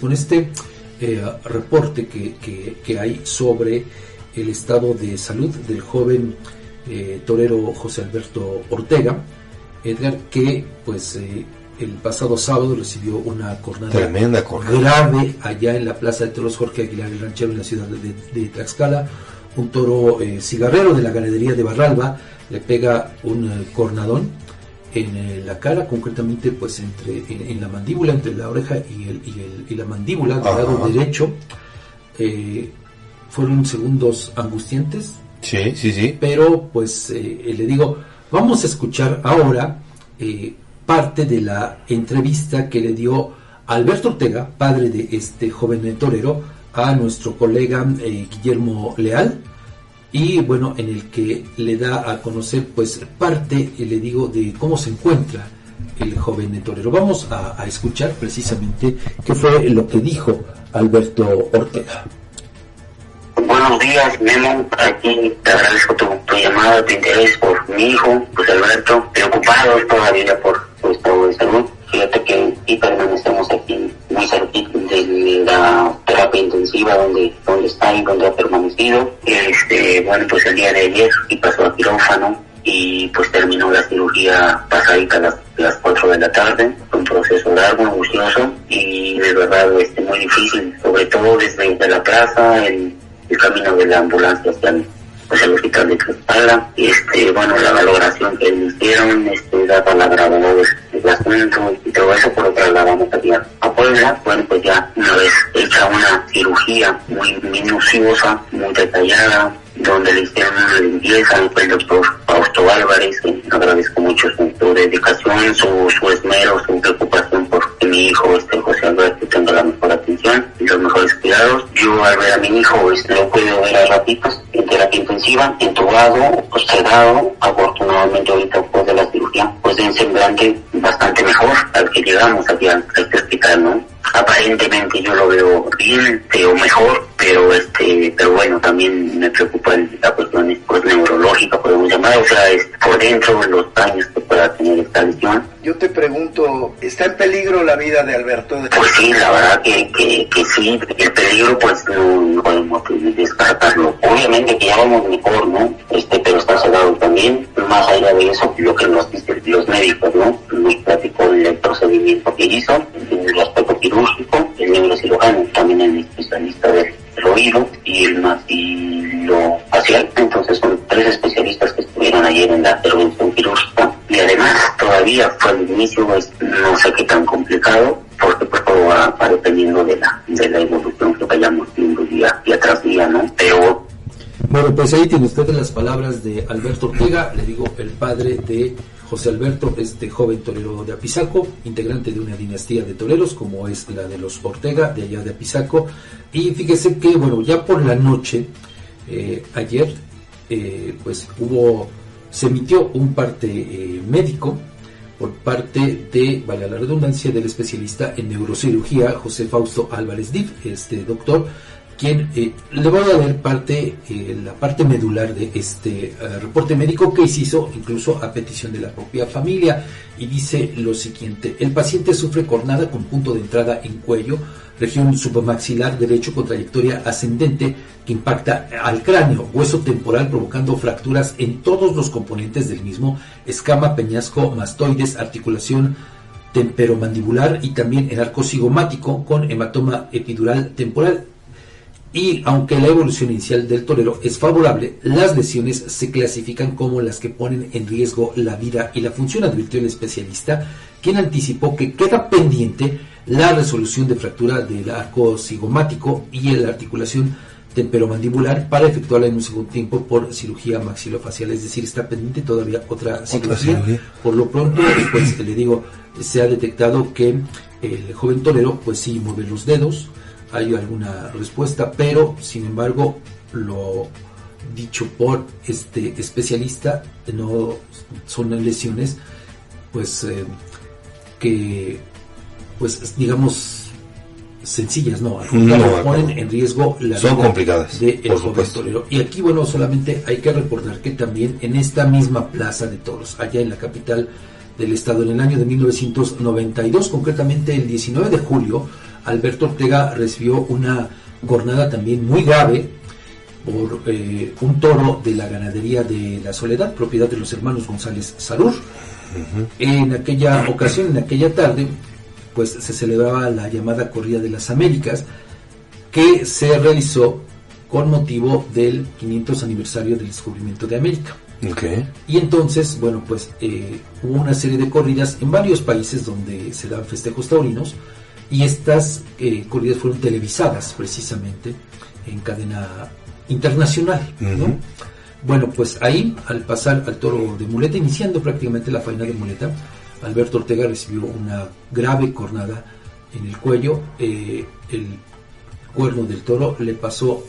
con este eh, reporte que, que, hay sobre el estado de salud del joven eh, torero José Alberto Ortega, Edgar, que pues eh, el pasado sábado recibió una Tremenda grave allá en la Plaza de Toros Jorge Aguilar el Ranchero en la ciudad de, de Tlaxcala. Un toro cigarrero de la ganadería de Barralba le pega un cornadón en eh, la cara, concretamente pues entre en, la mandíbula, entre la oreja y, el, y, el, y la mandíbula del lado derecho. Eh, fueron segundos angustiantes. Sí, sí, sí. Pero pues eh, le digo, vamos a escuchar ahora parte de la entrevista que le dio Alberto Ortega, padre de este joven torero, a nuestro colega Guillermo Leal y bueno, en el que le da a conocer pues parte, le digo, de cómo se encuentra el joven torero. Vamos a, escuchar precisamente qué fue lo que dijo Alberto Ortega. Buenos días, Memo. Aquí te agradezco tu, llamada, tu interés por mi hijo, pues Alberto, preocupado todavía por su estado de salud. Fíjate que y permanecemos aquí muy cerquita de la terapia intensiva donde, donde está y donde ha permanecido. Este, bueno, pues el día de ayer y pasó a quirófano y pues terminó la cirugía pasadita a las, las 4 de la tarde. Un proceso largo, angustioso y de verdad este, muy difícil, sobre todo desde, la plaza, el, el camino de la ambulancia el, pues el hospital de Tlaxcala. Este, bueno, la valoración que le hicieron, este, daba la gravedad del asunto y todo eso, por que la vamos a a Puebla. Bueno, pues ya una vez hecha una cirugía muy minuciosa, muy detallada, donde le hicieron una limpieza, fue el doctor Fausto Álvarez, que agradezco mucho su, dedicación, su, su, esmero, su preocupación por que mi hijo, este José Alberto, tenga la mejor atención y los mejores cuidados. Yo al ver a mi hijo, este, lo puedo ver a ratitos terapia intensiva, entubado, sedado, afortunadamente ahorita después de la cirugía, pues de un semblante bastante mejor al que llegamos aquí a hospital, ¿no? aparentemente yo lo veo bien, veo mejor, pero este, pero bueno, también me preocupa la cuestión pues, neurológica, es por dentro los daños que pueda tener esta lesión. Yo te pregunto, ¿está en peligro la vida de Alberto? Pues sí, la verdad que, que, que sí, el peligro pues no, podemos descartarlo. Obviamente que ya vamos mejor, ¿no? Este, pero está cerrado también, más allá de eso, lo que nos dicen los médicos, ¿no? Nos platicó el procedimiento que hizo, el aspecto quirúrgico, el neurocirujano, también el especialista del oído y el lo facial. Entonces estuvieron ayer en la intervención quirúrgica y además todavía fue el inicio, pues, no sé qué tan complicado, porque pues todo va, dependiendo de la, de la evolución que vayamos viendo día, día tras día, ¿no? Pero bueno, pues ahí tiene usted las palabras de Alberto Ortega, le digo, el padre de José Alberto, este joven torero de Apizaco, integrante de una dinastía de toreros como es la de los Ortega, de allá de Apizaco. Y fíjese que, bueno, ya por la noche, eh, ayer, eh, pues hubo, se emitió un parte eh, médico por parte de, vale la redundancia, del especialista en neurocirugía, José Fausto Álvarez Div, este doctor, quien eh, le voy a leer parte, eh, la parte medular de este reporte médico que se hizo incluso a petición de la propia familia. Y dice lo siguiente, el paciente sufre cornada con punto de entrada en cuello, región submaxilar derecho con trayectoria ascendente que impacta al cráneo, hueso temporal provocando fracturas en todos los componentes del mismo, escama, peñasco, mastoides, articulación temperomandibular y también el arco cigomático con hematoma epidural temporal. Y aunque la evolución inicial del torero es favorable, las lesiones se clasifican como las que ponen en riesgo la vida y la función, advirtió el especialista, quien anticipó que queda pendiente la resolución de fractura del arco cigomático y la articulación temperomandibular para efectuarla en un segundo tiempo por cirugía maxilofacial, es decir, está pendiente todavía otra cirugía. Por lo pronto, pues le digo, se ha detectado que el joven torero pues sí mueve los dedos, hay alguna respuesta, pero sin embargo lo dicho por este especialista no son lesiones pues eh, que pues digamos sencillas no, no ponen en riesgo la son complicadas de el joven y aquí bueno solamente hay que recordar que también en esta misma plaza de toros allá en la capital del estado en el año de 1992 concretamente el 19 de julio Alberto Ortega recibió una jornada también muy grave por eh, un toro de la ganadería de la Soledad, propiedad de los hermanos González Sarur. En aquella ocasión, en aquella tarde, pues se celebraba la llamada Corrida de las Américas, que se realizó con motivo del 500 aniversario del descubrimiento de América. Y entonces, bueno, pues eh, hubo una serie de corridas en varios países donde se dan festejos taurinos y estas eh, corridas fueron televisadas precisamente en cadena internacional. Bueno, pues ahí, al pasar al toro de muleta, iniciando prácticamente la faena de muleta, Alberto Ortega recibió una grave cornada en el cuello. Eh, el cuerno del toro le pasó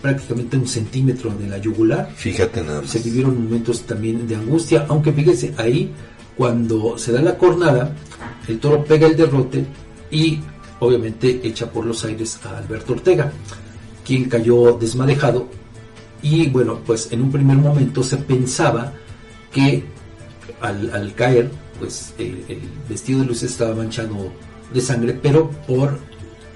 prácticamente un centímetro de la yugular. Fíjate nada más. Se vivieron momentos también de angustia, aunque fíjese, ahí cuando se da la cornada, el toro pega el derrote y obviamente echa por los aires a Alberto Ortega, quien cayó desmadejado y bueno, pues en un primer momento se pensaba que al, caer, pues el, el vestido de luz estaba manchado de sangre, pero por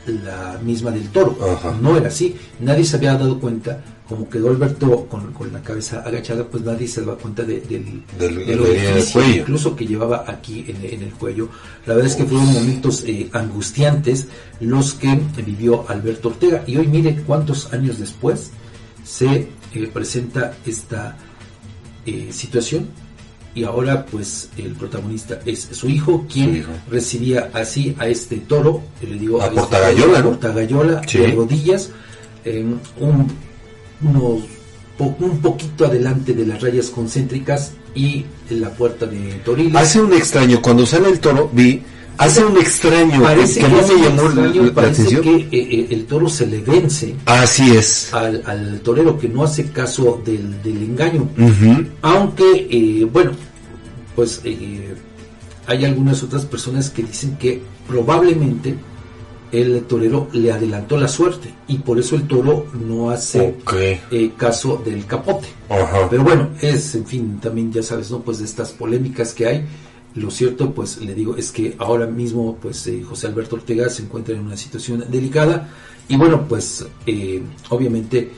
la misma del toro. No era así. Nadie se había dado cuenta, como quedó Alberto con, con la cabeza agachada, pues nadie se daba cuenta de, del, cuello. incluso que llevaba aquí en, el cuello. La verdad es que fueron momentos eh, angustiantes los que vivió Alberto Ortega. Y hoy mire cuántos años después se eh, presenta esta eh, situación y ahora pues el protagonista es su hijo quien recibía así a este toro le digo a, Portagayola, Portagayola de rodillas un, unos, un poquito adelante de las rayas concéntricas y en la puerta de Toriles. Hace un extraño cuando sale el toro vi hace un extraño parece que, no me llamó la, parece que eh, eh, el toro se le vence así es. al, torero que no hace caso del, engaño. Aunque eh, bueno pues hay algunas otras personas que dicen que probablemente el torero le adelantó la suerte y por eso el toro no hace caso del capote. Pero bueno es en fin también ya sabes no pues de estas polémicas que hay lo cierto, pues le digo, es que ahora mismo, pues eh, José Alberto Ortega se encuentra en una situación delicada y bueno, pues eh, obviamente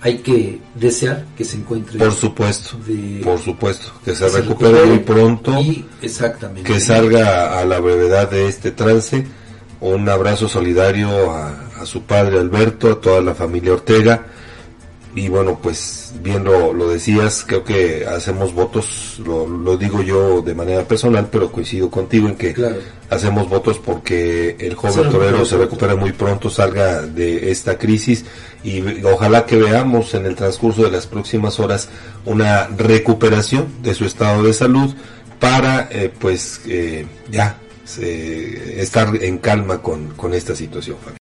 hay que desear que se encuentre. Por supuesto, por supuesto, que se, recupere, muy pronto y exactamente que salga a la brevedad de este trance. Un abrazo solidario a, a su padre Alberto, a toda la familia Ortega y bueno, pues bien lo, decías, creo que hacemos votos, lo, digo yo de manera personal, pero coincido contigo en que hacemos votos porque el joven torero se recupere muy pronto, salga de esta crisis y ojalá que veamos en el transcurso de las próximas horas una recuperación de su estado de salud para eh, pues eh, ya eh, estar en calma con, con esta situación.